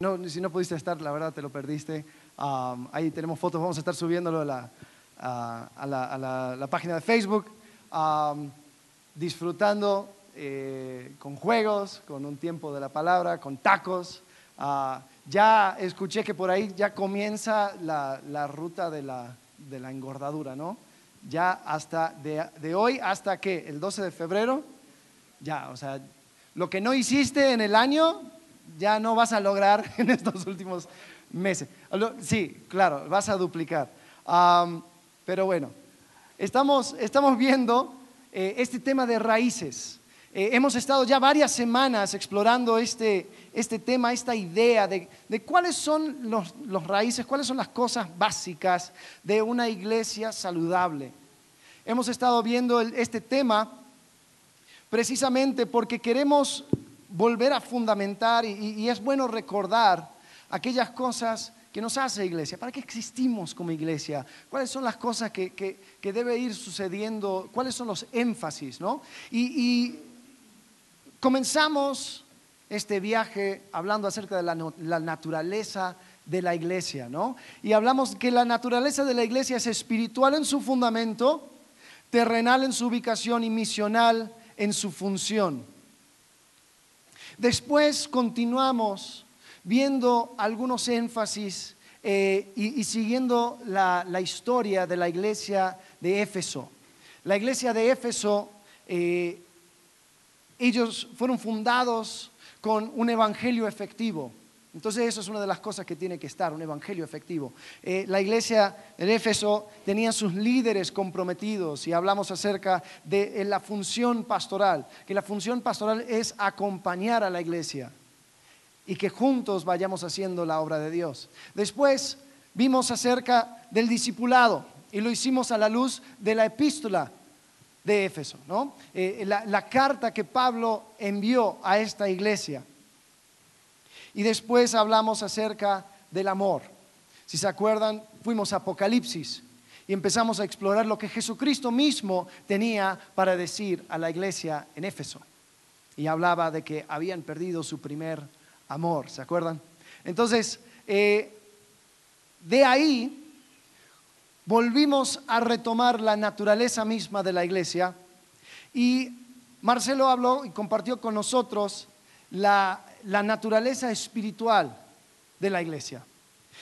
No, si no pudiste estar, la verdad te lo perdiste. Um, ahí tenemos fotos, vamos a estar subiéndolo a la, a, a la, a la- la página de Facebook. Um, disfrutando eh, con juegos, con un tiempo de la palabra, con tacos. Ah, ya escuché que por ahí ya comienza la, ruta de de la engordadura, ¿no? Ya hasta de, de hoy hasta que el 12 de febrero, ya, o sea, lo que no hiciste en el año, ya no vas a lograr en estos últimos meses. Sí, claro, vas a duplicar. Pero bueno, estamos, estamos viendo eh, este tema de raíces. Eh, hemos estado ya varias semanas explorando este, este tema, esta idea de, de cuáles son los, los raíces, cuáles son las cosas básicas de una iglesia saludable. Hemos estado viendo este tema precisamente porque queremos volver a fundamentar y, es bueno recordar aquellas cosas que nos hace iglesia. ¿Para qué existimos como iglesia? ¿Cuáles son las cosas que, que- debe ir sucediendo? ¿Cuáles son los énfasis? ¿no? Y, y comenzamos este viaje hablando acerca de la, la naturaleza de la iglesia, ¿no? Y hablamos que la naturaleza de la iglesia es espiritual en su fundamento, terrenal en su ubicación y misional en su función. Después continuamos viendo algunos énfasis eh, y, siguiendo la, la historia de la iglesia de Éfeso. La iglesia de Éfeso, eh, ellos fueron fundados con un evangelio efectivo. Entonces eso es una de las cosas que tiene que estar, un evangelio efectivo. Eh, la iglesia de Éfeso tenía sus líderes comprometidos y hablamos acerca de eh, la función pastoral, que la función pastoral es acompañar a la iglesia y que juntos vayamos haciendo la obra de Dios. Después vimos acerca del discipulado y lo hicimos a la luz de la epístola de Éfeso, ¿no? Eh, la carta que Pablo envió a esta iglesia. Y después hablamos acerca del amor. Si se acuerdan, fuimos a Apocalipsis y empezamos a explorar lo que Jesucristo mismo tenía para decir a la iglesia en Éfeso. Y hablaba de que habían perdido su primer amor, ¿se acuerdan? Entonces, eh, de ahí volvimos a retomar la naturaleza misma de la iglesia y Marcelo habló y compartió con nosotros la, la naturaleza espiritual de la iglesia.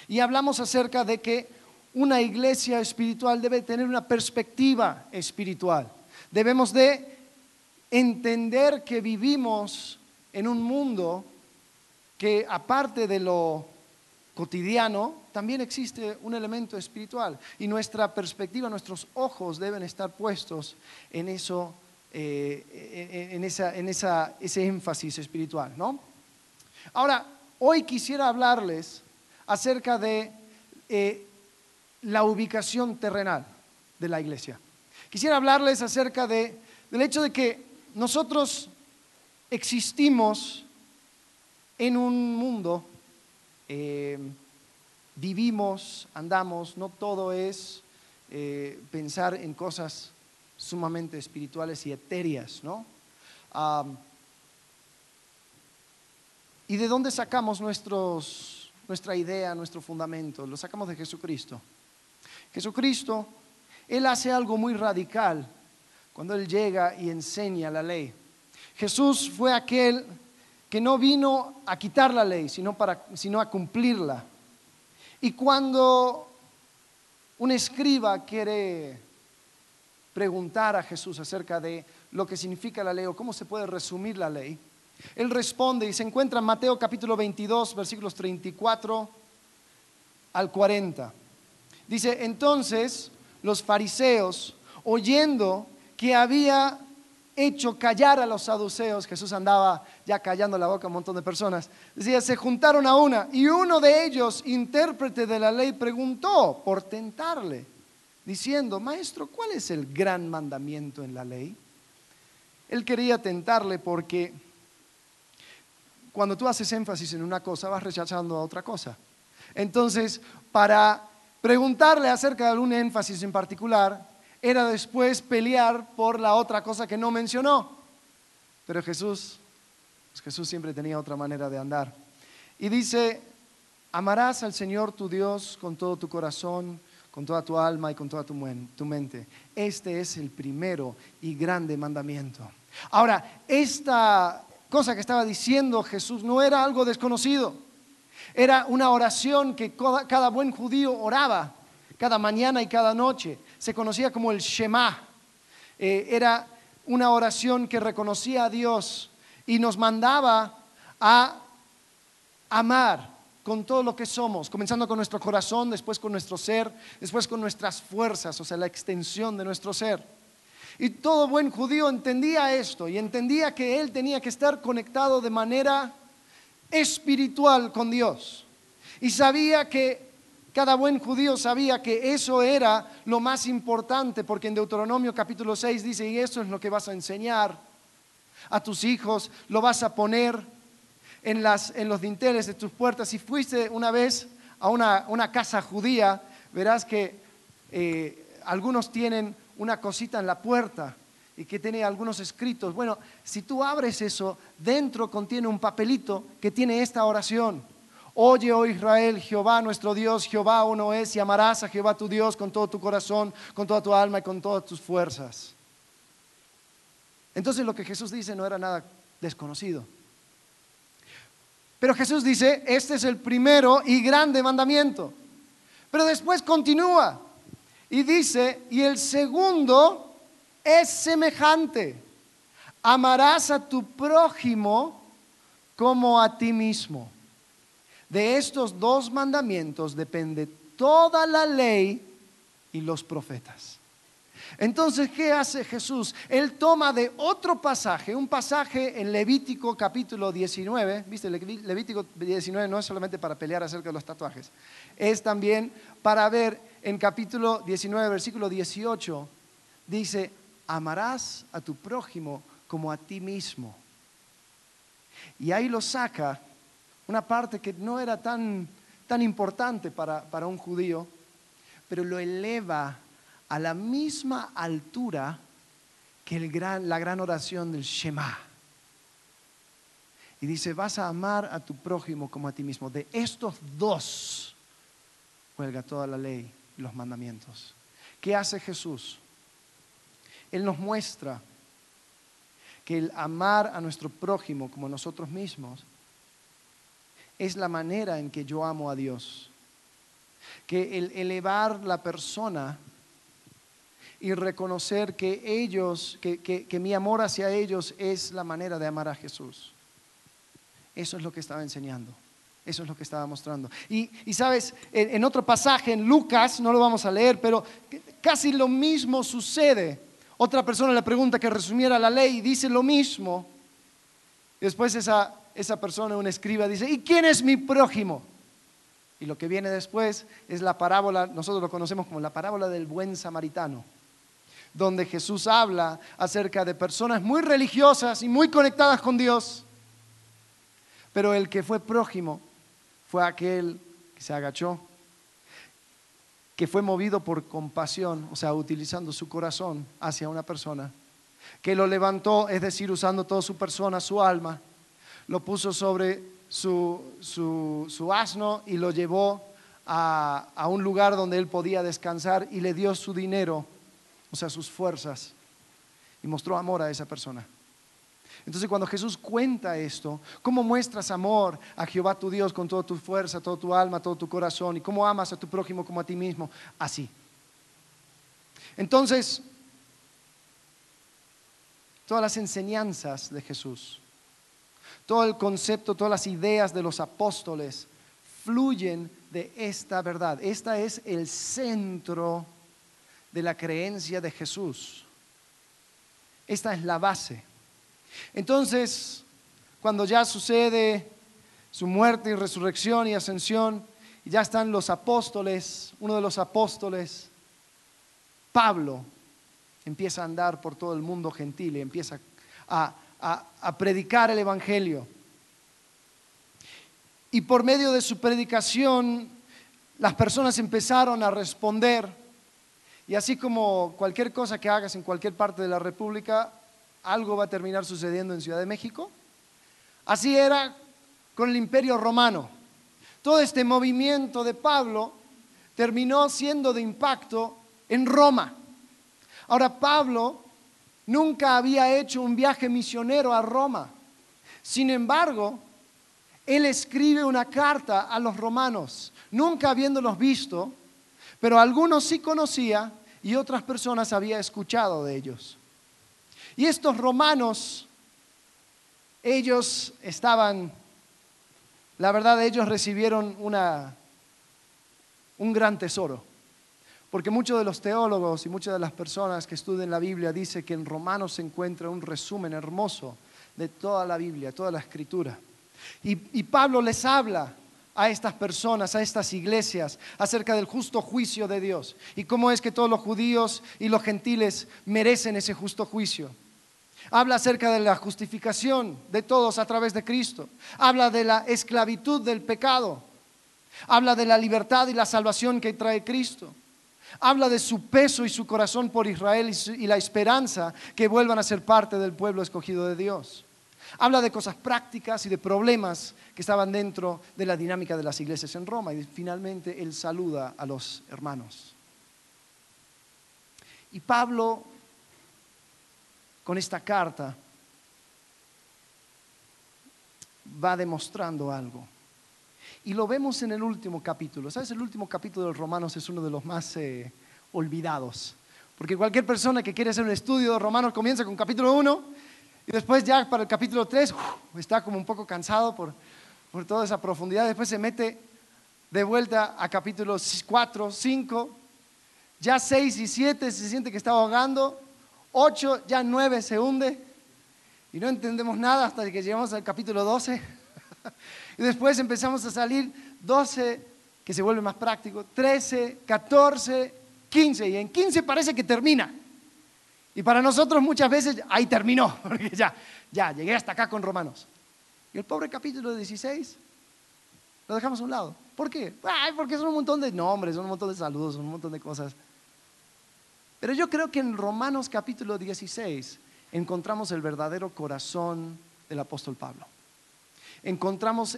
Y hablamos acerca de que una iglesia espiritual debe tener una perspectiva espiritual. Debemos de entender que vivimos en un mundo que aparte de lo cotidiano, también existe un elemento espiritual. Y nuestra perspectiva, nuestros ojos deben estar puestos en eso, eh, en, esa, en esa- ese énfasis espiritual, ¿no? Ahora, hoy quisiera hablarles acerca de eh, la ubicación terrenal de la iglesia. Quisiera hablarles acerca de, del hecho de que nosotros existimos en un mundo, eh, vivimos, andamos, no todo es eh, pensar en cosas sumamente espirituales y etéreas, ¿no? Am, ¿Y de dónde sacamos nuestra idea, nuestro fundamento? Lo sacamos de Jesucristo. Jesucristo, Él hace algo muy radical cuando Él llega y enseña la ley. Jesús fue aquel que no vino a quitar la ley, sino, para, sino a cumplirla. Y cuando un escriba quiere preguntar a Jesús acerca de lo que significa la ley o cómo se puede resumir la ley, él responde y se encuentra en Mateo capítulo 22, versículos 34 al 40. Dice, entonces los fariseos, oyendo que había hecho callar a los saduceos, Jesús andaba ya callando la boca a un montón de personas, decía, se juntaron a una y uno de ellos, intérprete de la ley, preguntó por tentarle, diciendo, maestro, ¿cuál es el gran mandamiento en la ley? Él quería tentarle porque cuando tú haces énfasis en una cosa, vas rechazando a otra cosa. Entonces, para preguntarle acerca de algún énfasis en particular, era después pelear por la otra cosa que no mencionó. Pero Jesús, pues Jesús siempre tenía otra manera de andar. Y dice, amarás al Señor tu Dios con todo tu corazón, con toda tu alma y con toda tu, tu mente. Este es el primero y grande mandamiento. Ahora, esta cosa que estaba diciendo Jesús no era algo desconocido. Era una oración que cada buen judío oraba cada mañana y cada noche. Se conocía como el Shema. Eh, era una oración que reconocía a Dios y nos mandaba a amar con todo lo que somos, comenzando con nuestro corazón, después con nuestro ser, después con nuestras fuerzas, o sea, la extensión de nuestro ser. Y todo buen judío entendía esto y entendía que él tenía que estar conectado de manera espiritual con Dios. Y sabía que cada buen judío sabía que eso era lo más importante, porque en Deuteronomio capítulo 6 dice, y eso es lo que vas a enseñar a tus hijos, lo vas a poner en, los dinteles de tus puertas. Si fuiste una vez a una, casa judía, verás que eh, algunos tienen una cosita en la puerta y que tiene algunos escritos. Bueno, si tú abres eso, dentro contiene un papelito que tiene esta oración. Oye, oh Israel, Jehová nuestro Dios, Jehová uno es, y amarás a Jehová tu Dios con todo tu corazón, con toda tu alma y con todas tus fuerzas. Entonces lo que Jesús dice no era nada desconocido. Pero Jesús dice, este es el primero y grande mandamiento. Pero después continúa y dice, y el segundo es semejante. Amarás a tu prójimo como a ti mismo. De estos dos mandamientos depende toda la ley y los profetas. Entonces, ¿qué hace Jesús? Él toma de otro pasaje, un pasaje en Levítico capítulo 19, ¿viste? Levítico 19 no es solamente para pelear acerca de los tatuajes, es también para ver en capítulo 19, versículo 18, dice, amarás a tu prójimo como a ti mismo. Y ahí lo saca una parte que no era tan, tan importante para, para un judío, pero lo eleva a la misma altura que el gran, la gran oración del Shema. Y dice, vas a amar a tu prójimo como a ti mismo. De estos dos cuelga toda la ley los mandamientos. ¿Qué hace Jesús? Él nos muestra que el amar a nuestro prójimo como nosotros mismos es la manera en que yo amo a Dios. Que el elevar la persona y reconocer que ellos, que, mi amor hacia ellos es la manera de amar a Jesús. Eso es lo que estaba enseñando. Eso es lo que estaba mostrando. Y, sabes, en, otro pasaje, en Lucas, no lo vamos a leer, pero casi lo mismo sucede. Otra persona le pregunta que resumiera la ley y dice lo mismo. Después esa, esa persona, un escriba, dice, ¿y quién es mi prójimo? Y lo que viene después es la parábola, nosotros lo conocemos como la parábola del buen samaritano donde Jesús habla acerca de personas muy religiosas y muy conectadas con Dios, pero el que fue prójimo fue aquel que se agachó, que fue movido por compasión, o sea, utilizando su corazón hacia una persona, que lo levantó, es decir, usando toda su persona, su alma, lo puso sobre su, asno y lo llevó a, a un lugar donde él podía descansar y le dio su dinero o sea, sus fuerzas, y mostró amor a esa persona. Entonces cuando Jesús cuenta esto, ¿cómo muestras amor a Jehová tu Dios con toda tu fuerza, toda tu alma, todo tu corazón? ¿Y cómo amas a tu prójimo como a ti mismo? Así. Entonces, todas las enseñanzas de Jesús, todo el concepto, todas las ideas de los apóstoles fluyen de esta verdad. Esta es el centro de la creencia de Jesús. Esta es la base. Entonces, cuando ya sucede su muerte y resurrección y ascensión, y ya están los apóstoles, uno de los apóstoles, Pablo, empieza a andar por todo el mundo gentil y empieza a, a predicar el Evangelio. Y por medio de su predicación, las personas empezaron a responder y así como cualquier cosa que hagas en cualquier parte de la República, algo va a terminar sucediendo en Ciudad de México. Así era con el imperio romano. Todo este movimiento de Pablo terminó siendo de impacto en Roma. Ahora, Pablo nunca había hecho un viaje misionero a Roma. Sin embargo, él escribe una carta a los romanos, nunca habiéndolos visto, pero algunos sí conocía y otras personas había escuchado de ellos. Y estos romanos, ellos estaban, la verdad, ellos recibieron un gran tesoro. Porque muchos de los teólogos y muchas de las personas que estudian la Biblia dicen que en Romanos se encuentra un resumen hermoso de toda la Biblia, toda la escritura. Y Pablo les habla a estas personas, a estas iglesias, acerca del justo juicio de Dios y cómo es que todos los judíos y los gentiles merecen ese justo juicio. Habla acerca de la justificación de todos a través de Cristo. Habla de la esclavitud del pecado. Habla de la libertad y la salvación que trae Cristo. Habla de su peso y su corazón por Israel y, la esperanza que vuelvan a ser parte del pueblo escogido de Dios. Habla de cosas prácticas y de problemas que estaban dentro de la dinámica de las iglesias en Roma. Y finalmente él saluda a los hermanos. Y Pablo, con esta carta, va demostrando algo. Y lo vemos en el último capítulo. ¿Sabes? El último capítulo de Romanos es uno de los más eh, olvidados. Porque cualquier persona que quiere hacer un estudio de Romanos comienza con capítulo 1 y después ya para el capítulo 3 está como un poco cansado por, por toda esa profundidad. Después se mete de vuelta a capítulos 4, 5. Ya 6 y 7 se siente que está ahogando. 8, ya 9 se hunde. Y no entendemos nada hasta que llegamos al capítulo 12. Y después empezamos a salir 12, que se vuelve más práctico, 13, 14, 15. Y en 15 parece que termina. Y para nosotros muchas veces ahí terminó, porque ya, ya, llegué hasta acá con Romanos. Y el pobre capítulo 16 lo dejamos a un lado. ¿Por qué? Ay, porque son un montón de nombres, son un montón de saludos, son un montón de cosas. Pero yo creo que en Romanos capítulo 16 encontramos el verdadero corazón del apóstol Pablo encontramos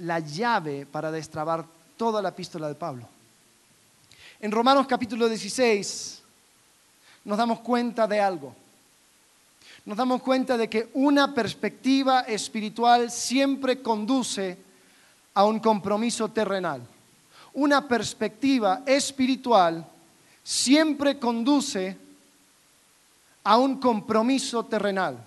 la llave para destrabar toda la epístola de Pablo. En Romanos capítulo 16 nos damos cuenta de algo. Nos damos cuenta de que una perspectiva espiritual siempre conduce a un compromiso terrenal. Una perspectiva espiritual siempre conduce a un compromiso terrenal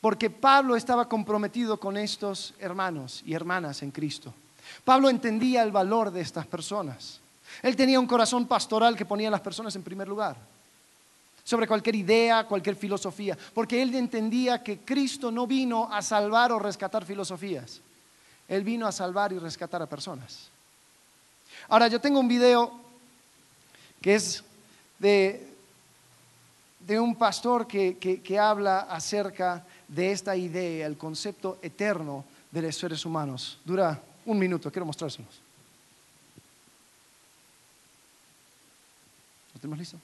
porque Pablo estaba comprometido con estos hermanos y hermanas en Cristo. Pablo entendía el valor de estas personas. Él tenía un corazón pastoral que ponía a las personas en primer lugar, sobre cualquier idea, cualquier filosofía, porque él entendía que Cristo no vino a salvar o rescatar filosofías, él vino a salvar y rescatar a personas. Ahora, yo tengo un video que es de, de un pastor que, que habla acerca de esta idea, el concepto eterno de los seres humanos. Dura un minuto, quiero mostrárselos. ¿Lo tenemos listo?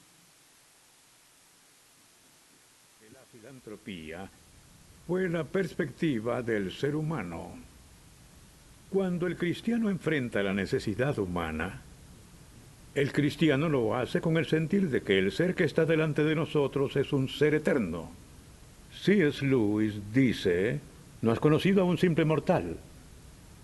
La filantropía fue la perspectiva del ser humano. Cuando el cristiano enfrenta la necesidad humana, el cristiano lo hace con el sentir de que el ser que está delante de nosotros es un ser eterno C.S. Lewis dice, no has conocido a un simple mortal.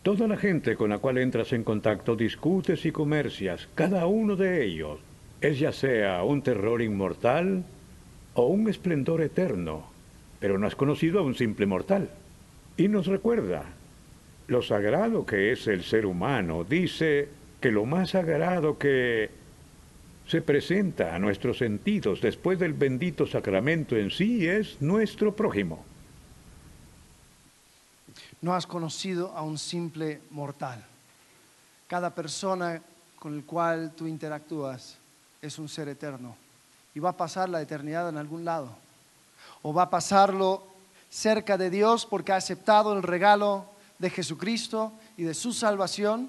Toda la gente con la cual entras en contacto discutes y comercias, cada uno de ellos es ya sea un terror inmortal o un esplendor eterno, pero no has conocido a un simple mortal. Y nos recuerda lo sagrado que es el ser humano. Dice que lo más sagrado que se presenta a nuestros sentidos después del bendito sacramento en sí es nuestro prójimo. No has conocido a un simple mortal. Cada persona con el cual tú interactúas es un ser eterno y va a pasar la eternidad en algún lado. O va a pasarlo cerca de Dios porque ha aceptado el regalo de Jesucristo y de su salvación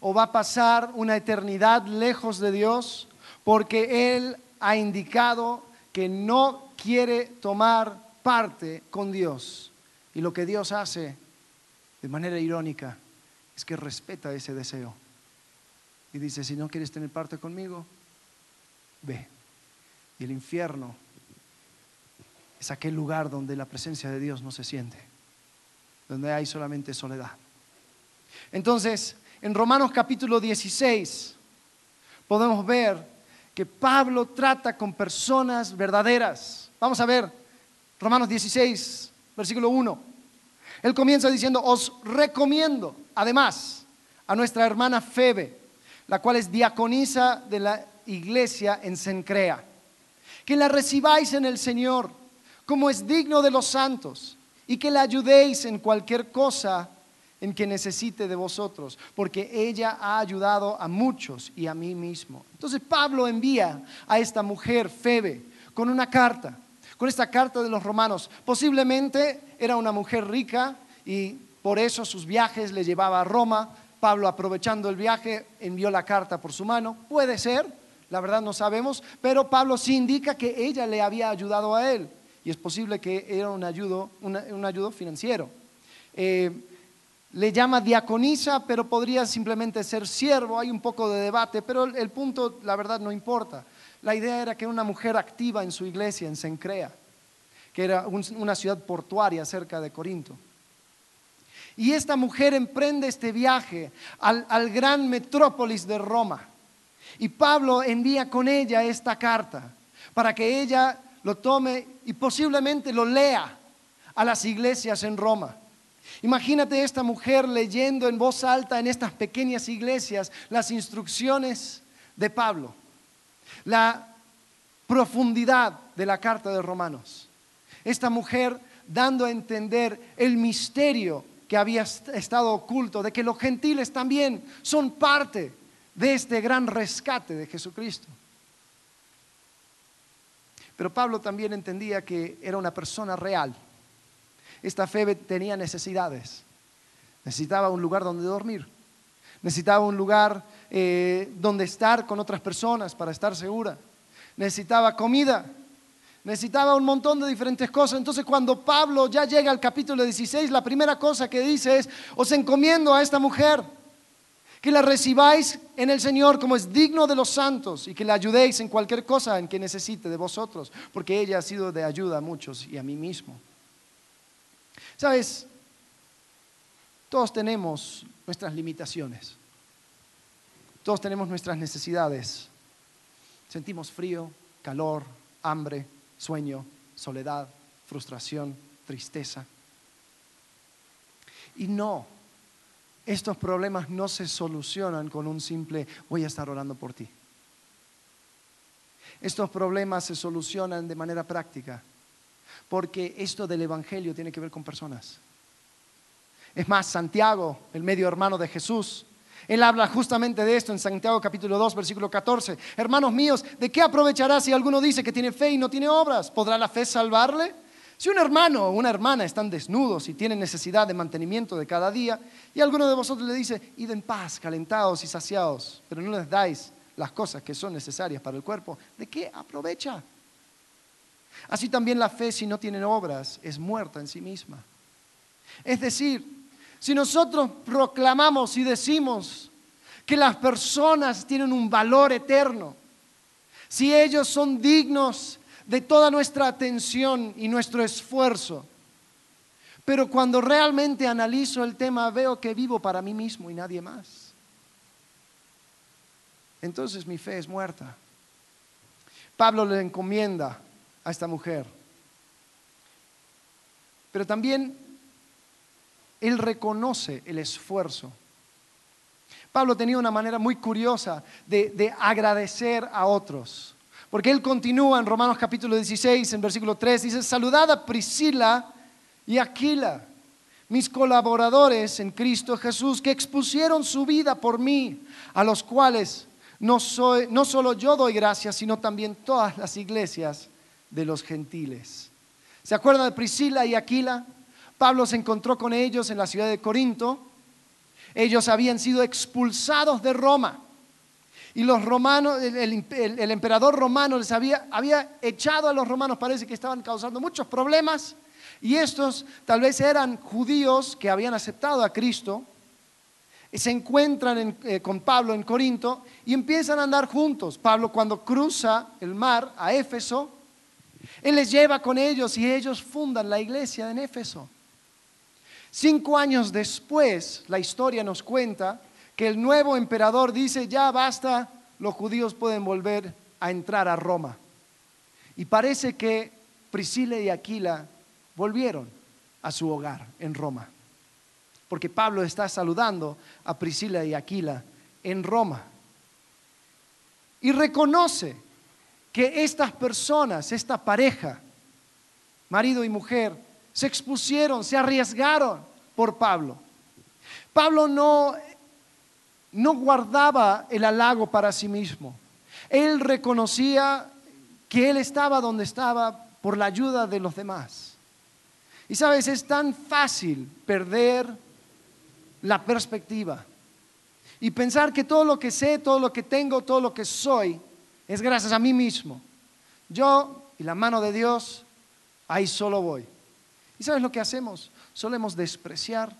o va a pasar una eternidad lejos de Dios porque Él ha indicado que no quiere tomar parte con Dios Y lo que Dios hace de manera irónica es que respeta ese deseo. Y dice, si no quieres tener parte conmigo, ve. Y el infierno es aquel lugar donde la presencia de Dios no se siente, donde hay solamente soledad. Entonces, en Romanos capítulo 16 podemos ver que Pablo trata con personas verdaderas. Vamos a ver Romanos 16, versículo 1. Él comienza diciendo, os recomiendo, además, a nuestra hermana Febe, la cual es diaconisa de la iglesia en Sencrea, que la recibáis en el Señor, como es digno de los santos, y que la ayudéis en cualquier cosa en que necesite de vosotros, porque ella ha ayudado a muchos y a mí mismo. Entonces Pablo envía a esta mujer, Febe, con una carta, con esta carta de los romanos. Posiblemente era una mujer rica y por eso sus viajes le llevaba a Roma. Pablo, aprovechando el viaje, envió la carta por su mano. Puede ser, la verdad no sabemos, pero Pablo sí indica que ella le había ayudado a él. Y es posible que era un ayudo, un financiero. Eh, le llama diaconisa, pero podría simplemente ser siervo. Hay un poco de debate, pero el punto, la verdad, no importa. La idea era que era una mujer activa en su iglesia, en Sencrea, que era una ciudad portuaria cerca de Corinto. Y esta mujer emprende este viaje al, al gran metrópolis de Roma. Y Pablo envía con ella esta carta para que ella lo tome y posiblemente lo lea a las iglesias en Roma. Imagínate esta mujer leyendo en voz alta en estas pequeñas iglesias las instrucciones de Pablo, la profundidad de la carta de Romanos. Esta mujer dando a entender el misterio que había estado oculto, de que los gentiles también son parte de este gran rescate de Jesucristo. Pero Pablo también entendía que era una persona real esta fe tenía necesidades. Necesitaba un lugar donde dormir. Necesitaba un lugar eh, donde estar con otras personas para estar segura. Necesitaba comida. Necesitaba un montón de diferentes cosas. Entonces cuando Pablo ya llega al capítulo 16, la primera cosa que dice es, os encomiendo a esta mujer, que la recibáis en el Señor como es digno de los santos y que la ayudéis en cualquier cosa en que necesite de vosotros, porque ella ha sido de ayuda a muchos y a mí mismo. Sabes, todos tenemos nuestras limitaciones, todos tenemos nuestras necesidades. Sentimos frío, calor, hambre, sueño, soledad, frustración, tristeza. Y no, estos problemas no se solucionan con un simple voy a estar orando por ti. Estos problemas se solucionan de manera práctica porque esto del Evangelio tiene que ver con personas. Es más, Santiago, el medio hermano de Jesús, él habla justamente de esto en Santiago capítulo 2, versículo 14. Hermanos míos, ¿de qué aprovechará si alguno dice que tiene fe y no tiene obras? ¿Podrá la fe salvarle? Si un hermano o una hermana están desnudos y tienen necesidad de mantenimiento de cada día, y alguno de vosotros le dice, id en paz, calentados y saciados, pero no les dais las cosas que son necesarias para el cuerpo, ¿de qué aprovecha? Así también la fe, si no tiene obras, es muerta en sí misma. Es decir, si nosotros proclamamos y decimos que las personas tienen un valor eterno, si ellos son dignos de toda nuestra atención y nuestro esfuerzo, pero cuando realmente analizo el tema veo que vivo para mí mismo y nadie más, entonces mi fe es muerta. Pablo le encomienda a esta mujer. Pero también él reconoce el esfuerzo. Pablo tenía una manera muy curiosa de, agradecer a otros. Porque él continúa en Romanos capítulo 16, en versículo 3, dice, saludad a Priscila y Aquila, mis colaboradores en Cristo Jesús, que expusieron su vida por mí, a los cuales no, soy, no solo yo doy gracias, sino también todas las iglesias de los gentiles. ¿Se acuerdan de Priscila y Aquila? Pablo se encontró con ellos en la ciudad de Corinto. Ellos habían sido expulsados de Roma. Y los romanos, el, emperador romano les había, echado a los romanos, parece que estaban causando muchos problemas. Y estos tal vez eran judíos que habían aceptado a Cristo, y se encuentran eh, con Pablo en Corinto y empiezan a andar juntos. Pablo cuando cruza el mar a Éfeso, él les lleva con ellos y ellos fundan la iglesia en Éfeso. Cinco años después, la historia nos cuenta que el nuevo emperador dice, ya basta, los judíos pueden volver a entrar a Roma. Y parece que Priscila y Aquila volvieron a su hogar en Roma. Porque Pablo está saludando a Priscila y Aquila en Roma. Y reconoce que estas personas, esta pareja, marido y mujer, se expusieron, se arriesgaron por Pablo. Pablo no, no guardaba el halago para sí mismo. Él reconocía que él estaba donde estaba por la ayuda de los demás. Y sabes, es tan fácil perder la perspectiva y pensar que todo lo que sé, todo lo que tengo, todo lo que soy, es gracias a mí mismo. Yo y la mano de Dios, ahí solo voy. ¿Y sabes lo que hacemos? Solemos despreciar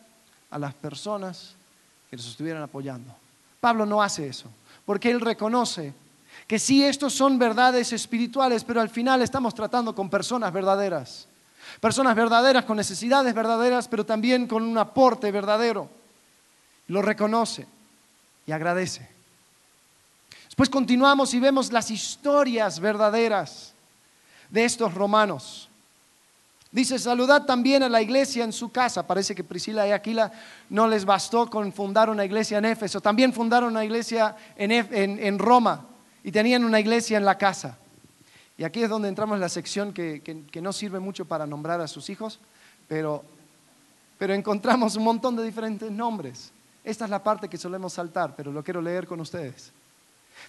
a las personas que nos estuvieran apoyando. Pablo no hace eso, porque él reconoce que sí, estos son verdades espirituales, pero al final estamos tratando con personas verdaderas. Personas verdaderas con necesidades verdaderas, pero también con un aporte verdadero. Lo reconoce y agradece. Después continuamos y vemos las historias verdaderas de estos romanos. Dice, saludad también a la iglesia en su casa. Parece que Priscila y Aquila no les bastó con fundar una iglesia en Éfeso. También fundaron una iglesia en, Roma y tenían una iglesia en la casa. Y aquí es donde entramos en la sección que, no sirve mucho para nombrar a sus hijos, pero, pero encontramos un montón de diferentes nombres. Esta es la parte que solemos saltar, pero lo quiero leer con ustedes.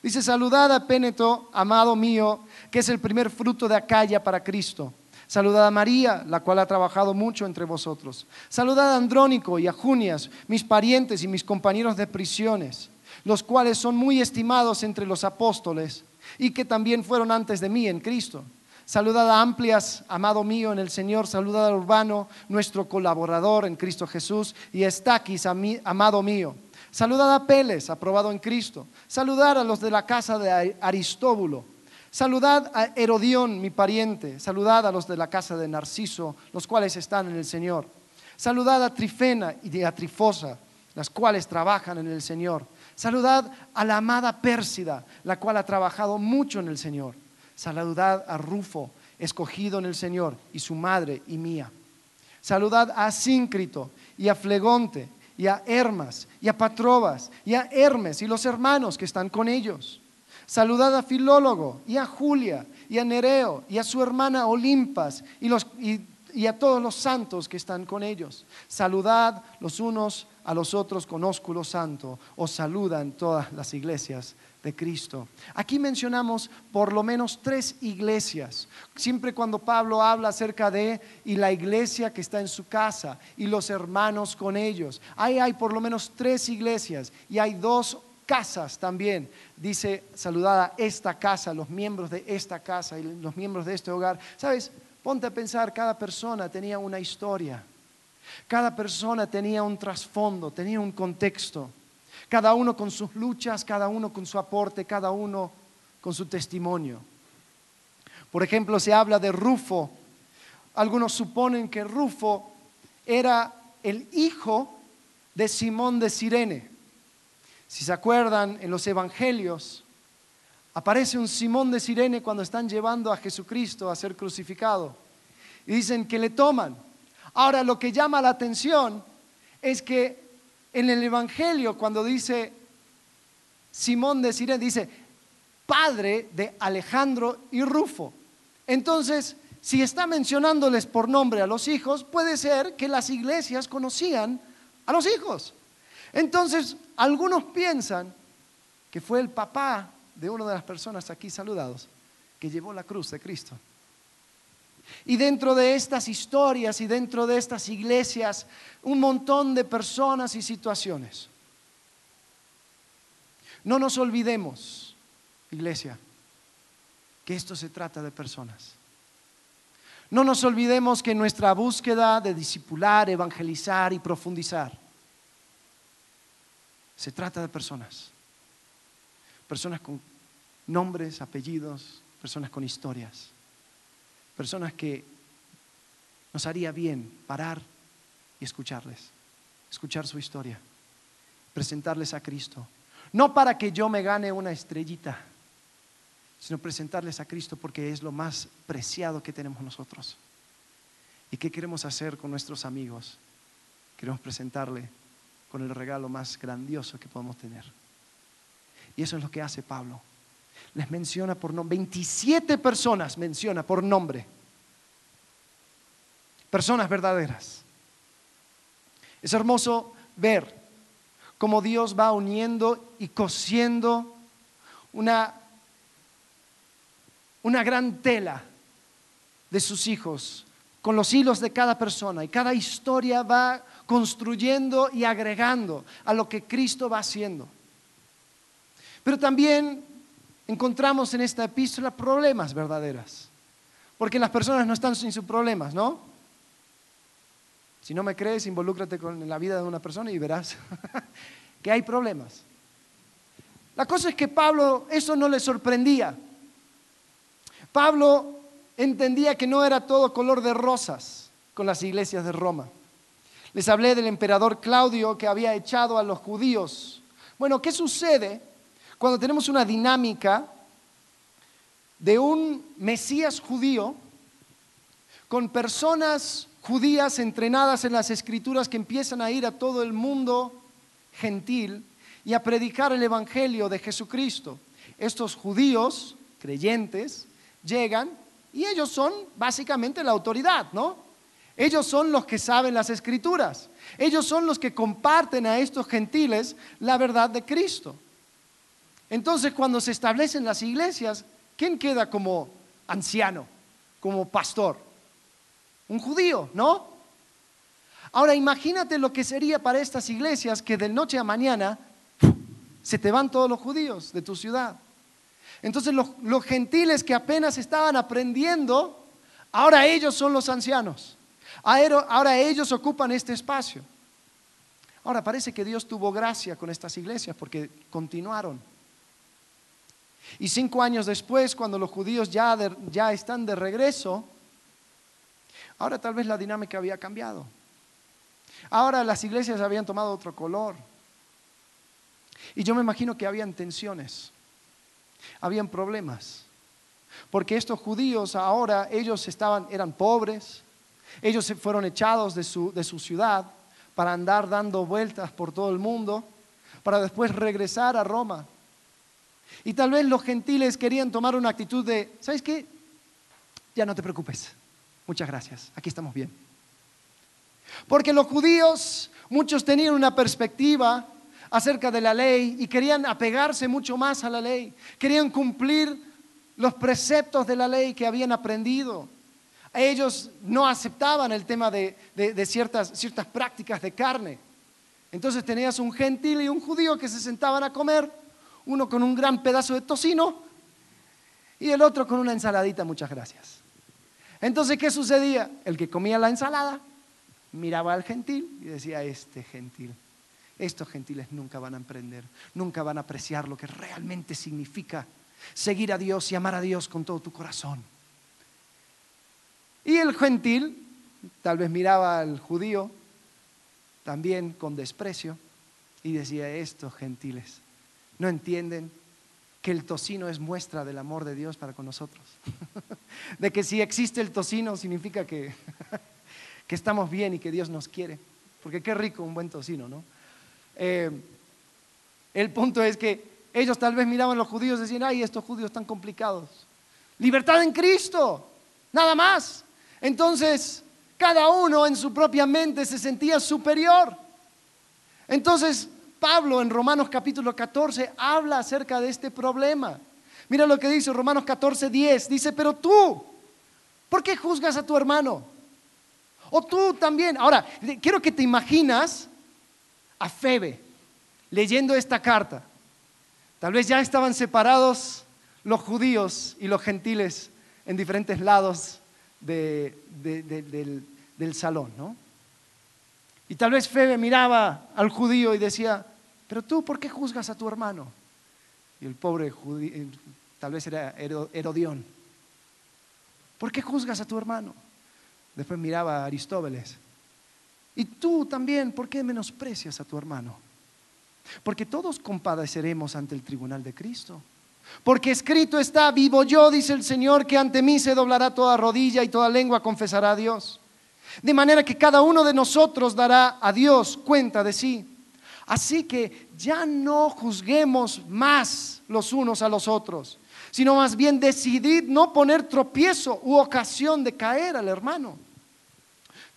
Dice, saludad a Péneto, amado mío, que es el primer fruto de Acaya para Cristo. Saludad a María, la cual ha trabajado mucho entre vosotros. Saludad a Andrónico y a Junias, mis parientes y mis compañeros de prisiones los cuales son muy estimados entre los apóstoles y que también fueron antes de mí en Cristo. Saludad a Amplias, amado mío en el Señor, saludad a Urbano, nuestro colaborador en Cristo Jesús, y a Estaquis, amado mío. Saludad a Peles, aprobado en Cristo. Saludad a los de la casa de Aristóbulo. Saludad a Herodión, mi pariente. Saludad a los de la casa de Narciso, los cuales están en el Señor. Saludad a Trifena y a Trifosa, las cuales trabajan en el Señor. Saludad a la amada Pérsida, la cual ha trabajado mucho en el Señor. Saludad a Rufo, escogido en el Señor, y su madre y mía. Saludad a Síncrito y a Flegonte y a Hermas y a Patrobas y a Hermes y los hermanos que están con ellos. Saludad a Filólogo y a Julia y a Nereo y a su hermana Olimpas y, y a todos los santos que están con ellos. Saludad los unos a los otros con ósculo santo, os saludan todas las iglesias de Cristo. Aquí mencionamos por lo menos tres iglesias. Siempre cuando Pablo habla acerca de y la iglesia que está en su casa y los hermanos con ellos, ahí hay por lo menos tres iglesias y hay dos casas también. Dice, saludada esta casa, los miembros de esta casa y los miembros de este hogar. ¿Sabes? Ponte a pensar, cada persona tenía una historia cada persona tenía un trasfondo, tenía un contexto. Cada uno con sus luchas, cada uno con su aporte, cada uno con su testimonio. Por ejemplo, se habla de Rufo. Algunos suponen que Rufo era el hijo de Simón de Sirene. Si se acuerdan, en los evangelios aparece un Simón de Sirene cuando están llevando a Jesucristo a ser crucificado. Y dicen que le toman Ahora, lo que llama la atención es que en el Evangelio, cuando dice Simón de Sirene, dice padre de Alejandro y Rufo. Entonces, si está mencionándoles por nombre a los hijos, puede ser que las iglesias conocían a los hijos. Entonces, algunos piensan que fue el papá de una de las personas aquí saludados que llevó la cruz de Cristo. Y dentro de estas historias y dentro de estas iglesias, un montón de personas y situaciones. No nos olvidemos, iglesia, que esto se trata de personas. No nos olvidemos que nuestra búsqueda de discipular, evangelizar y profundizar se trata de personas. Personas con nombres, apellidos, personas con historias. Personas que nos haría bien parar y escucharles, escuchar su historia, presentarles a Cristo. No para que yo me gane una estrellita, sino presentarles a Cristo porque es lo más preciado que tenemos nosotros. ¿Y qué queremos hacer con nuestros amigos? Queremos presentarle con el regalo más grandioso que podemos tener. Y eso es lo que hace Pablo. Les menciona por nombre, 27 personas menciona por nombre. Personas verdaderas. Es hermoso ver cómo Dios va uniendo y cosiendo una una gran tela de sus hijos con los hilos de cada persona y cada historia va construyendo y agregando a lo que Cristo va haciendo. Pero también encontramos en esta epístola problemas verdaderas, porque las personas no están sin sus problemas, ¿no? Si no me crees, involúcrate con la vida de una persona y verás que hay problemas. La cosa es que Pablo eso no le sorprendía. Pablo entendía que no era todo color de rosas con las iglesias de Roma. Les hablé del emperador Claudio que había echado a los judíos. Bueno, ¿qué sucede cuando tenemos una dinámica de un Mesías judío con personas judías entrenadas en las escrituras que empiezan a ir a todo el mundo gentil y a predicar el Evangelio de Jesucristo? Estos judíos creyentes llegan y ellos son básicamente la autoridad, ¿no? Ellos son los que saben las escrituras. Ellos son los que comparten a estos gentiles la verdad de Cristo. Entonces, cuando se establecen las iglesias, ¿quién queda como anciano, como pastor? Un judío, ¿no? Ahora imagínate lo que sería para estas iglesias que de noche a mañana se te van todos los judíos de tu ciudad. Entonces los, gentiles que apenas estaban aprendiendo, ahora ellos son los ancianos. Ahora ellos ocupan este espacio. Ahora parece que Dios tuvo gracia con estas iglesias porque continuaron. Y cinco años después, cuando los judíos ya, ya están de regreso, ahora tal vez la dinámica había cambiado. Ahora las iglesias habían tomado otro color. Y yo me imagino que habían tensiones habían problemas. Porque estos judíos ahora, ellos estaban, eran pobres, ellos se fueron echados de su, de su ciudad para andar dando vueltas por todo el mundo, para después regresar a Roma. Y tal vez los gentiles querían tomar una actitud de, ¿sabes qué? Ya no te preocupes. Muchas gracias. Aquí estamos bien. Porque los judíos, muchos tenían una perspectiva acerca de la ley y querían apegarse mucho más a la ley, querían cumplir los preceptos de la ley que habían aprendido. Ellos no aceptaban el tema de, ciertas, ciertas prácticas de carne. Entonces tenías un gentil y un judío que se sentaban a comer, uno con un gran pedazo de tocino y el otro con una ensaladita, muchas gracias. Entonces, ¿qué sucedía? El que comía la ensalada miraba al gentil y decía, este gentil estos gentiles nunca van a emprender, nunca van a apreciar lo que realmente significa seguir a Dios y amar a Dios con todo tu corazón. Y el gentil tal vez miraba al judío también con desprecio y decía, estos gentiles no entienden que el tocino es muestra del amor de Dios para con nosotros. de que si existe el tocino significa que, que estamos bien y que Dios nos quiere. Porque qué rico un buen tocino, ¿no? Eh, el punto es que ellos tal vez miraban a los judíos y decían, ay, estos judíos tan complicados. Libertad en Cristo, nada más. Entonces, cada uno en su propia mente se sentía superior. Entonces, Pablo en Romanos capítulo 14 habla acerca de este problema. Mira lo que dice Romanos 14, 10. Dice, pero tú, ¿por qué juzgas a tu hermano? O tú también. Ahora, quiero que te imaginas a Febe leyendo esta carta. Tal vez ya estaban separados los judíos y los gentiles en diferentes lados del, salón, ¿no? Y tal vez Febe miraba al judío y decía, pero tú, ¿por qué juzgas a tu hermano? Y el pobre judío, tal vez era Herodión, ¿por qué juzgas a tu hermano? Después miraba a Aristóteles, y tú también, ¿por qué menosprecias a tu hermano? Porque todos compadeceremos ante el tribunal de Cristo. Porque escrito está, vivo yo, dice el Señor, que ante mí se doblará toda rodilla y toda lengua confesará a Dios. De manera que cada uno de nosotros dará a Dios cuenta de sí. Así que ya no juzguemos más los unos a los otros, sino más bien decidid no poner tropiezo u ocasión de caer al hermano.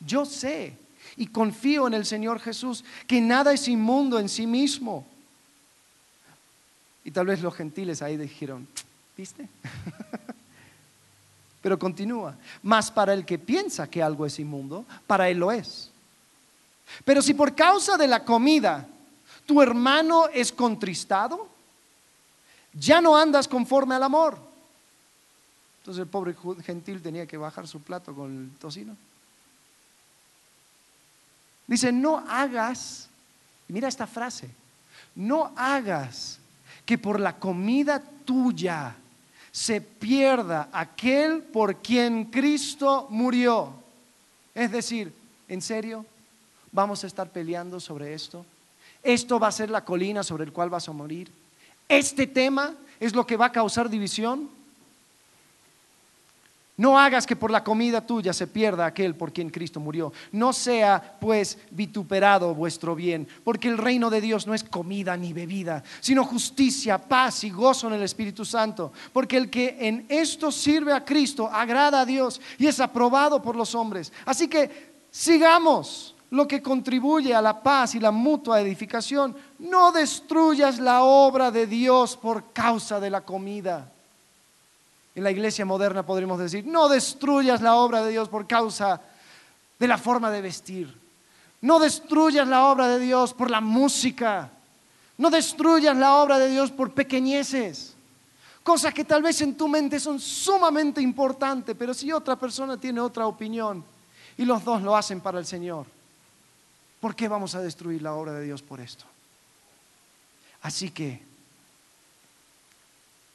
Yo sé y confío en el Señor Jesús, que nada es inmundo en sí mismo. Y tal vez los gentiles ahí dijeron, ¿viste? Pero continúa, más para el que piensa que algo es inmundo, para él lo es. Pero si por causa de la comida tu hermano es contristado, ya no andas conforme al amor. Entonces el pobre gentil tenía que bajar su plato con el tocino. Dice, no hagas, mira esta frase, no hagas que por la comida tuya se pierda aquel por quien Cristo murió. Es decir, ¿en serio? ¿Vamos a estar peleando sobre esto? ¿Esto va a ser la colina sobre el cual vas a morir? ¿Este tema es lo que va a causar división? No hagas que por la comida tuya se pierda aquel por quien Cristo murió. No sea pues vituperado vuestro bien, porque el reino de Dios no es comida ni bebida, sino justicia, paz y gozo en el Espíritu Santo. Porque el que en esto sirve a Cristo agrada a Dios y es aprobado por los hombres. Así que sigamos lo que contribuye a la paz y la mutua edificación. No destruyas la obra de Dios por causa de la comida. En la iglesia moderna podríamos decir, no destruyas la obra de Dios por causa de la forma de vestir. No destruyas la obra de Dios por la música. No destruyas la obra de Dios por pequeñeces. Cosas que tal vez en tu mente son sumamente importantes, pero si otra persona tiene otra opinión y los dos lo hacen para el Señor, ¿por qué vamos a destruir la obra de Dios por esto? Así que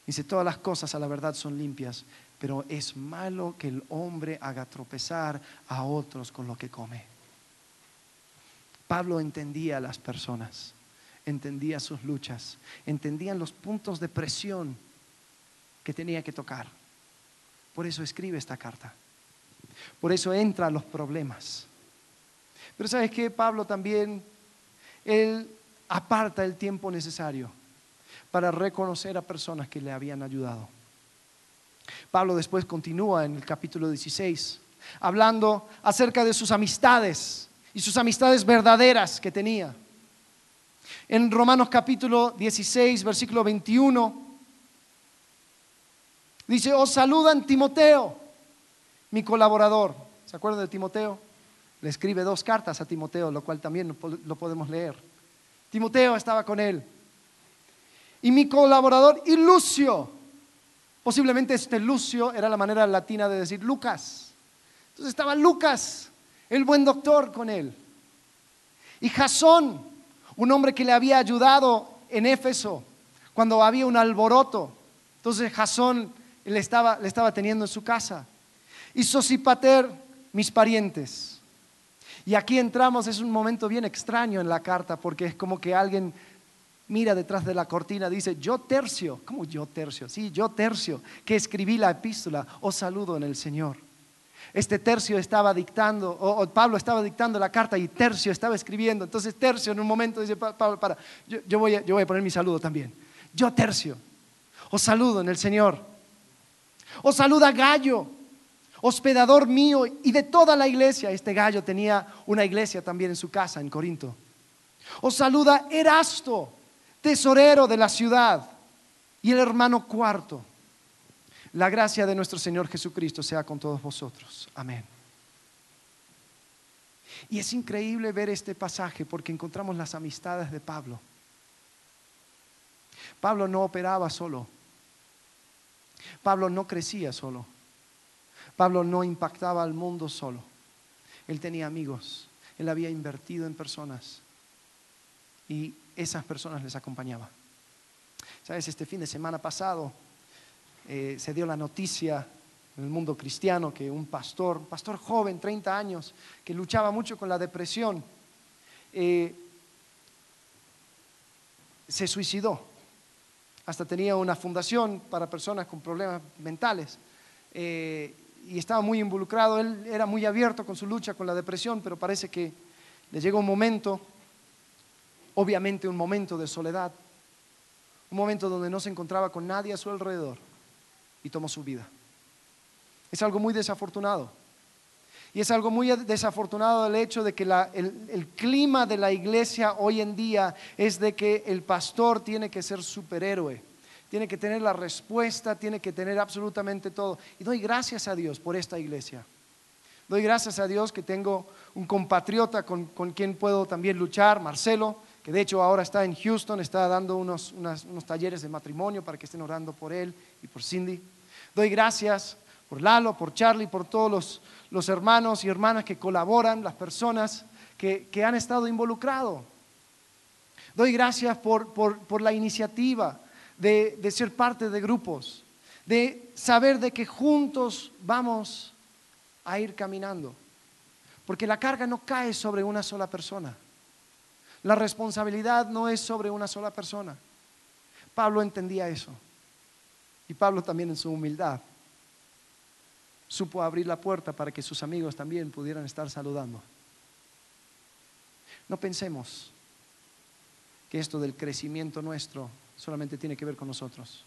Dice, todas las cosas a la verdad son limpias, pero es malo que el hombre haga tropezar a otros con lo que come. Pablo entendía a las personas, entendía sus luchas, entendía los puntos de presión que tenía que tocar. Por eso escribe esta carta. Por eso entra a los problemas. Pero sabes que Pablo también, él aparta el tiempo necesario para reconocer a personas que le habían ayudado. Pablo después continúa en el capítulo 16, hablando acerca de sus amistades y sus amistades verdaderas que tenía. En Romanos capítulo 16, versículo 21, dice, os saludan Timoteo, mi colaborador. ¿Se acuerdan de Timoteo? Le escribe dos cartas a Timoteo, lo cual también lo podemos leer. Timoteo estaba con él y mi colaborador y Lucio. Posiblemente este Lucio era la manera latina de decir Lucas. Entonces estaba Lucas, el buen doctor, con él. Y Jasón, un hombre que le había ayudado en Éfeso cuando había un alboroto. Entonces Jasón le estaba, le estaba teniendo en su casa. Y Sosipater, mis parientes. Y aquí entramos, es un momento bien extraño en la carta, porque es como que alguien mira detrás de la cortina, dice, yo tercio, ¿cómo yo tercio? Sí, yo tercio, que escribí la epístola, os saludo en el Señor. Este tercio estaba dictando, o, Pablo estaba dictando la carta y tercio estaba escribiendo. Entonces tercio en un momento dice, Pablo, para, yo, voy a, yo voy a poner mi saludo también. Yo tercio, os saludo en el Señor. Os saluda Gallo, hospedador mío y de toda la iglesia. Este Gallo tenía una iglesia también en su casa, en Corinto. Os saluda Erasto tesorero de la ciudad, y el hermano cuarto. La gracia de nuestro Señor Jesucristo sea con todos vosotros. Amén. Y es increíble ver este pasaje porque encontramos las amistades de Pablo. Pablo no operaba solo. Pablo no crecía solo. Pablo no impactaba al mundo solo. Él tenía amigos, él había invertido en personas y esas personas les acompañaban. Sabes, este fin de semana pasado eh, se dio la noticia en el mundo cristiano que un pastor, un pastor joven, 30 años, que luchaba mucho con la depresión, eh, se suicidó. Hasta tenía una fundación para personas con problemas mentales. Eh, y estaba muy involucrado, él era muy abierto con su lucha con la depresión, pero parece que le llegó un momento, obviamente un momento de soledad, un momento donde no se encontraba con nadie a su alrededor y tomó su vida. Es algo muy desafortunado. Y es algo muy desafortunado el hecho de que el, el, clima de la iglesia hoy en día es de que el pastor tiene que ser superhéroe, tiene que tener la respuesta, tiene que tener absolutamente todo. Y doy gracias a Dios por esta iglesia. Doy gracias a Dios que tengo un compatriota con, quien puedo también luchar, Marcelo, que de hecho ahora está en Houston, está dando unos, unos talleres de matrimonio para que estén orando por él y por Cindy. Doy gracias por Lalo, por Charlie, por todos los, hermanos y hermanas que colaboran, las personas que, han estado involucrados. Doy gracias por, la iniciativa de, de ser parte de grupos, de saber de que juntos vamos a ir caminando. Porque la carga no cae sobre una sola persona. La responsabilidad no es sobre una sola persona. Pablo entendía eso. Y Pablo también en su humildad supo abrir la puerta para que sus amigos también pudieran estar saludando. No pensemos que esto del crecimiento nuestro solamente tiene que ver con nosotros.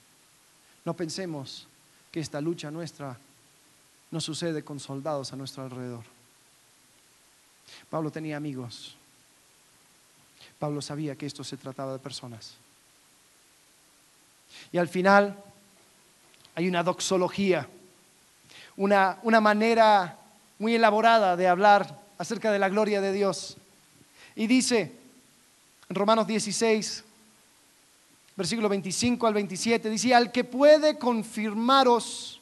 No pensemos que esta lucha nuestra no sucede con soldados a nuestro alrededor. Pablo tenía amigos. Pablo sabía que esto se trataba de personas. Y al final hay una doxología una, manera muy elaborada de hablar acerca de la gloria de Dios. Y dice en Romanos 16, versículo 25 al 27, dice, al que puede confirmaros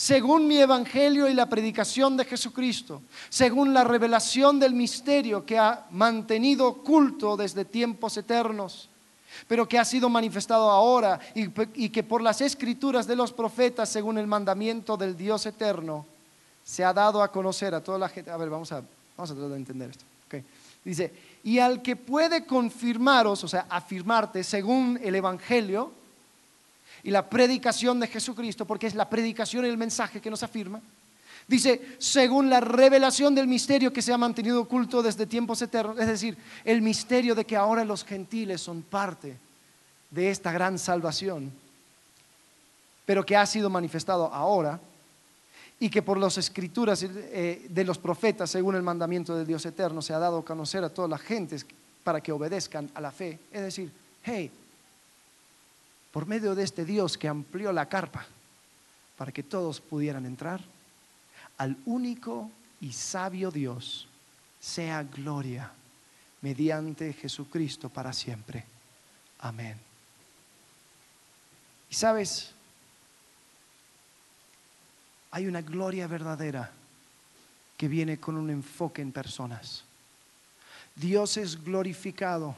según mi evangelio y la predicación de Jesucristo, según la revelación del misterio que ha mantenido oculto desde tiempos eternos pero que ha sido manifestado ahora y, que por las escrituras de los profetas, según el mandamiento del Dios eterno, se ha dado a conocer a toda la gente. A ver, vamos a, vamos a tratar de entender esto. Dice, y al que puede confirmaros, o sea, afirmarte según el Evangelio y la predicación de Jesucristo, porque es la predicación y el mensaje que nos afirma, Dice, según la revelación del misterio que se ha mantenido oculto desde tiempos eternos, es decir, el misterio de que ahora los gentiles son parte de esta gran salvación, pero que ha sido manifestado ahora y que por las escrituras eh, de los profetas, según el mandamiento del Dios eterno, se ha dado a conocer a todas las gentes para que obedezcan a la fe. Es decir, hey, por medio de este Dios que amplió la carpa para que todos pudieran entrar, al único y sabio Dios sea gloria mediante Jesucristo para siempre. Amén. Y sabes, hay una gloria verdadera que viene con un enfoque en personas. Dios es glorificado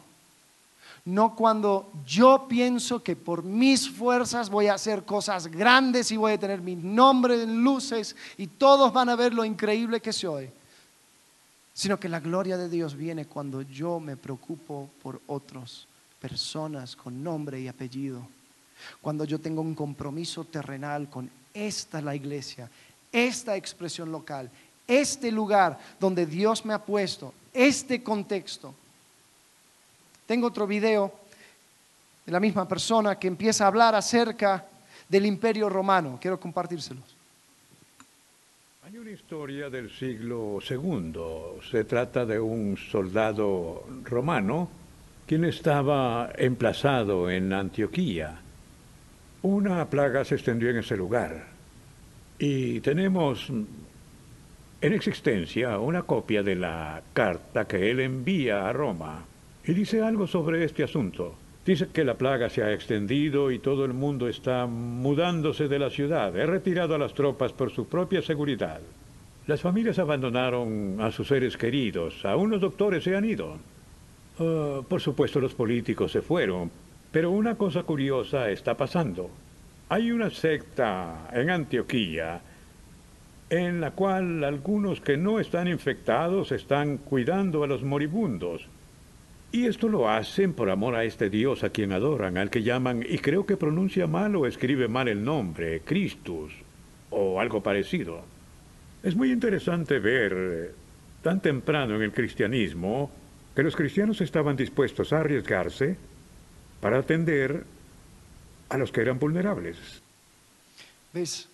no cuando yo pienso que por mis fuerzas voy a hacer cosas grandes y voy a tener mi nombre en luces y todos van a ver lo increíble que soy, sino que la gloria de Dios viene cuando yo me preocupo por otras personas con nombre y apellido, cuando yo tengo un compromiso terrenal con esta la iglesia, esta expresión local, este lugar donde Dios me ha puesto, este contexto tengo otro video de la misma persona que empieza a hablar acerca del imperio romano. Quiero compartírselos. Hay una historia del siglo II. Se trata de un soldado romano quien estaba emplazado en Antioquía. Una plaga se extendió en ese lugar y tenemos en existencia una copia de la carta que él envía a Roma y dice algo sobre este asunto. Dice que la plaga se ha extendido y todo el mundo está mudándose de la ciudad. He retirado a las tropas por su propia seguridad. Las familias abandonaron a sus seres queridos. Aún los doctores se han ido. Ah, por supuesto, los políticos se fueron. Pero una cosa curiosa está pasando. Hay una secta en Antioquía en la cual algunos que no están infectados están cuidando a los moribundos. Y esto lo hacen por amor a este Dios a quien adoran, al que llaman, y creo que pronuncia mal o escribe mal el nombre, Christus, o algo parecido. Es muy interesante ver, tan temprano en el cristianismo, que los cristianos estaban dispuestos a arriesgarse para atender a los que eran vulnerables. ¿Ves?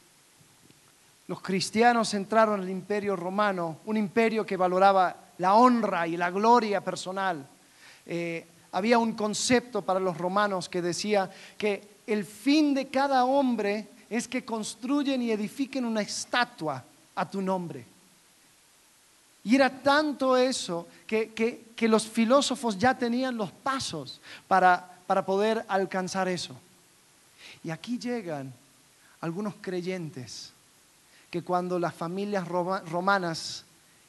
Los cristianos entraron al imperio romano, un imperio que valoraba la honra y la gloria personal eh, había un concepto para los romanos que decía que el fin de cada hombre es que construyen y edifiquen una estatua a tu nombre. Y era tanto eso que, que, los filósofos ya tenían los pasos para, para poder alcanzar eso. Y aquí llegan algunos creyentes que cuando las familias romanas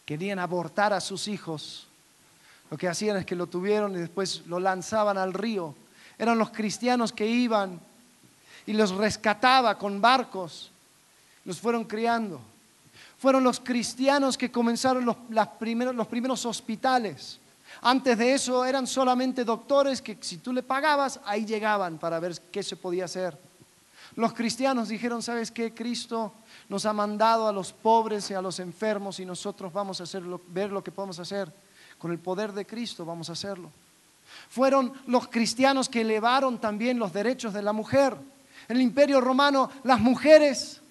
querían abortar a sus hijos, lo que hacían es que lo tuvieron y después lo lanzaban al río. Eran los cristianos que iban y los rescataba con barcos. Los fueron criando. Fueron los cristianos que comenzaron los, primeros, los primeros hospitales. Antes de eso eran solamente doctores que si tú le pagabas, ahí llegaban para ver qué se podía hacer. Los cristianos dijeron, ¿sabes qué? Cristo nos ha mandado a los pobres y a los enfermos y nosotros vamos a ver lo que podemos hacer. Con el poder de Cristo vamos a hacerlo. Fueron los cristianos que elevaron también los derechos de la mujer. En el imperio romano las mujeres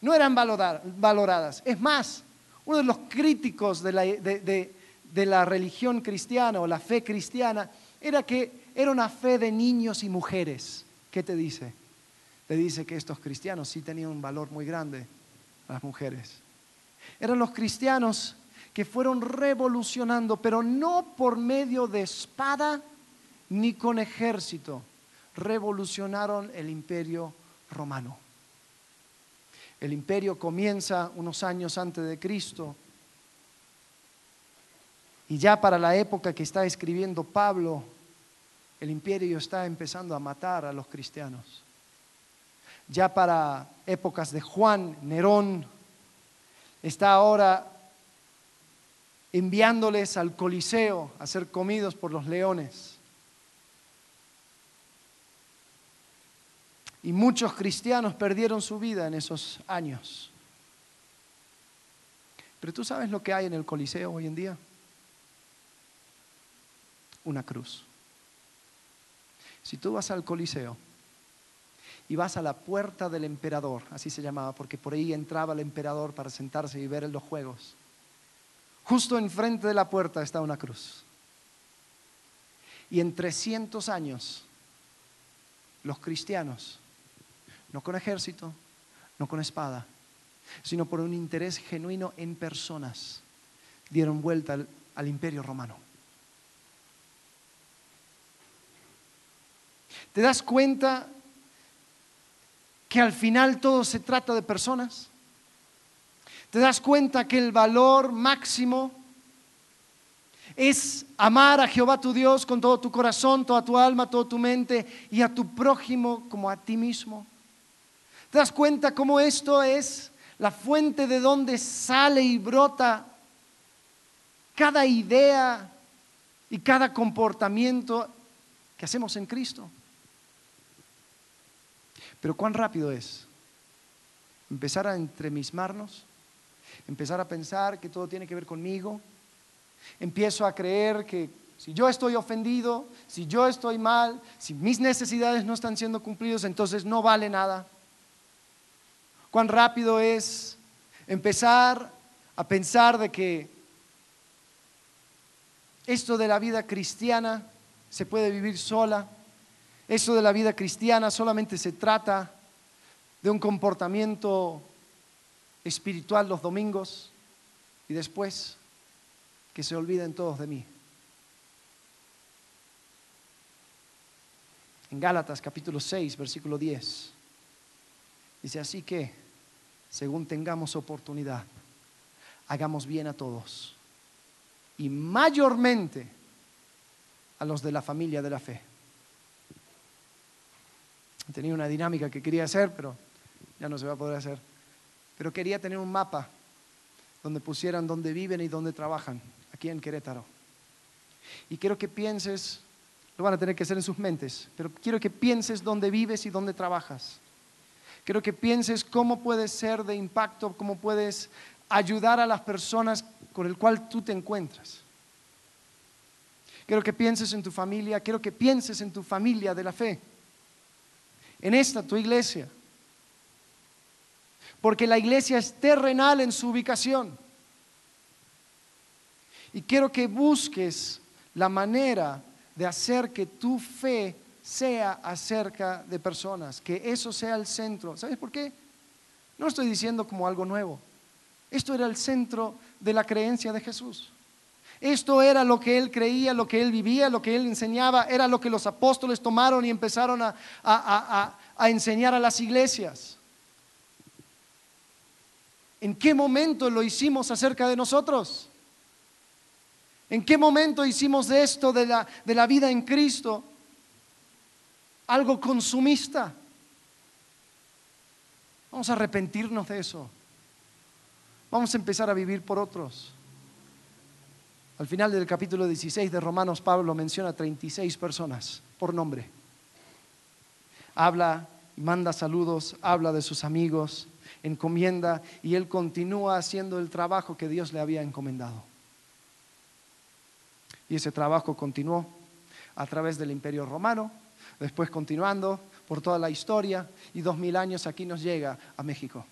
no eran valoradas. Es más, uno de los críticos de la, de la religión cristiana o la fe cristiana era que era una fe de niños y mujeres. ¿Qué te dice? Te dice que estos cristianos sí tenían un valor muy grande, las mujeres. Eran los cristianos que fueron revolucionando, pero no por medio de espada ni con ejército, revolucionaron el imperio romano. El imperio comienza unos años antes de Cristo y ya para la época que está escribiendo Pablo, el imperio está empezando a matar a los cristianos. Ya para épocas de Juan, Nerón, está ahora enviándoles al Coliseo a ser comidos por los leones. Y muchos cristianos perdieron su vida en esos años. Pero tú sabes lo que hay en el Coliseo hoy en día? Una cruz. Si tú vas al Coliseo y vas a la puerta del emperador, así se llamaba, porque por ahí entraba el emperador para sentarse y ver los juegos Justo enfrente de la puerta está una cruz. Y en 300 años, los cristianos, no con ejército, no con espada, sino por un interés genuino en personas, dieron vuelta al, al imperio romano. ¿Te das cuenta que al final todo se trata de personas? Te das cuenta que el valor máximo es amar a Jehová tu Dios con todo tu corazón, toda tu alma, toda tu mente y a tu prójimo como a ti mismo. ¿Te das cuenta cómo esto es la fuente de donde sale y brota cada idea y cada comportamiento que hacemos en Cristo? Pero cuán rápido es empezar a entremismarnos empezar a pensar que todo tiene que ver conmigo. Empiezo a creer que si yo estoy ofendido, si yo estoy mal, si mis necesidades no están siendo cumplidas, entonces no vale nada. Cuán rápido es empezar a pensar de que esto de la vida cristiana se puede vivir sola. Esto de la vida cristiana solamente se trata de un comportamiento espiritual los domingos y después que se olviden todos de mí. en Gálatas capítulo 6, versículo 10. Dice, así que, según tengamos oportunidad, hagamos bien a todos y mayormente a los de la familia de la fe. Tenía una dinámica que quería hacer, pero ya no se va a poder hacer. Pero quería tener un mapa donde pusieran dónde viven y dónde trabajan, aquí en Querétaro. Y quiero que pienses, lo van a tener que hacer en sus mentes, pero quiero que pienses dónde vives y dónde trabajas. Quiero que pienses cómo puedes ser de impacto, cómo puedes ayudar a las personas con el cual tú te encuentras. Quiero que pienses en tu familia, quiero que pienses en tu familia de la fe, en esta tu iglesia. Porque la iglesia es terrenal en su ubicación. Y quiero que busques la manera de hacer que tu fe sea acerca de personas, que eso sea el centro. ¿Sabes por qué? No estoy diciendo como algo nuevo. Esto era el centro de la creencia de Jesús. Esto era lo que él creía, lo que él vivía, lo que él enseñaba, era lo que los apóstoles tomaron y empezaron a, a enseñar a las iglesias. ¿En qué momento lo hicimos acerca de nosotros? ¿En qué momento hicimos de esto, de la, de la vida en Cristo, algo consumista? Vamos a arrepentirnos de eso. Vamos a empezar a vivir por otros. Al final del capítulo 16 de Romanos, Pablo menciona 36 personas por nombre. Habla, manda saludos, habla de sus amigos, encomienda y él continúa haciendo el trabajo que Dios le había encomendado. Y ese trabajo continuó a través del imperio romano, después continuando por toda la historia y dos mil años aquí nos llega a México,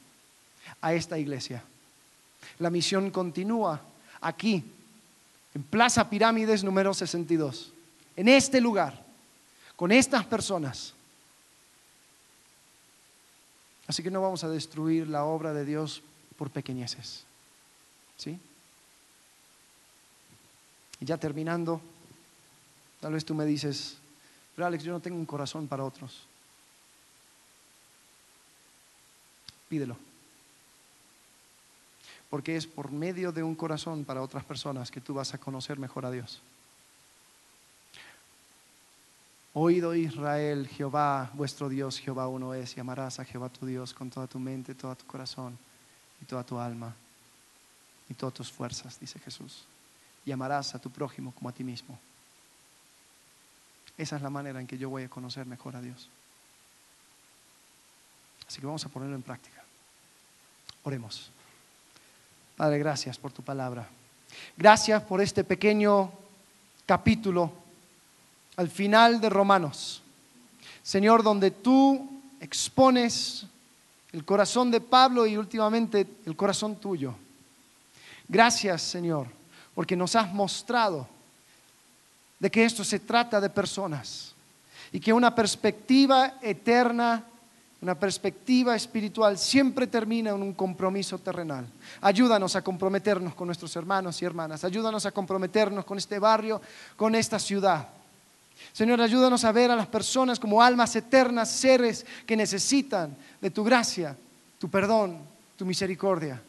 a esta iglesia. La misión continúa aquí, en Plaza Pirámides número 62, en este lugar, con estas personas. Así que no vamos a destruir la obra de Dios por pequeñeces. ¿Sí? Y ya terminando, tal vez tú me dices, pero Alex, yo no tengo un corazón para otros. Pídelo. Porque es por medio de un corazón para otras personas que tú vas a conocer mejor a Dios. Oído Israel, Jehová, vuestro Dios, Jehová uno es, y amarás a Jehová tu Dios con toda tu mente, todo tu corazón y toda tu alma y todas tus fuerzas, dice Jesús y amarás a tu prójimo como a ti mismo. Esa es la manera en que yo voy a conocer mejor a Dios. Así que vamos a ponerlo en práctica. Oremos. Padre, gracias por tu palabra. Gracias por este pequeño capítulo al final de Romanos. Señor, donde tú expones el corazón de Pablo y últimamente el corazón tuyo. Gracias, Señor porque nos has mostrado de que esto se trata de personas y que una perspectiva eterna, una perspectiva espiritual siempre termina en un compromiso terrenal. Ayúdanos a comprometernos con nuestros hermanos y hermanas, ayúdanos a comprometernos con este barrio, con esta ciudad. Señor, ayúdanos a ver a las personas como almas eternas, seres que necesitan de tu gracia, tu perdón, tu misericordia.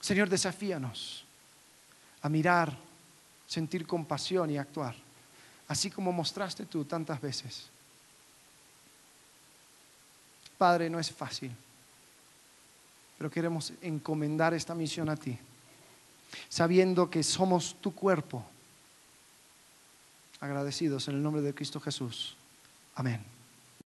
Señor, desafíanos a mirar, sentir compasión y actuar, así como mostraste tú tantas veces. Padre, no es fácil, pero queremos encomendar esta misión a ti, sabiendo que somos tu cuerpo. Agradecidos en el nombre de Cristo Jesús. Amén.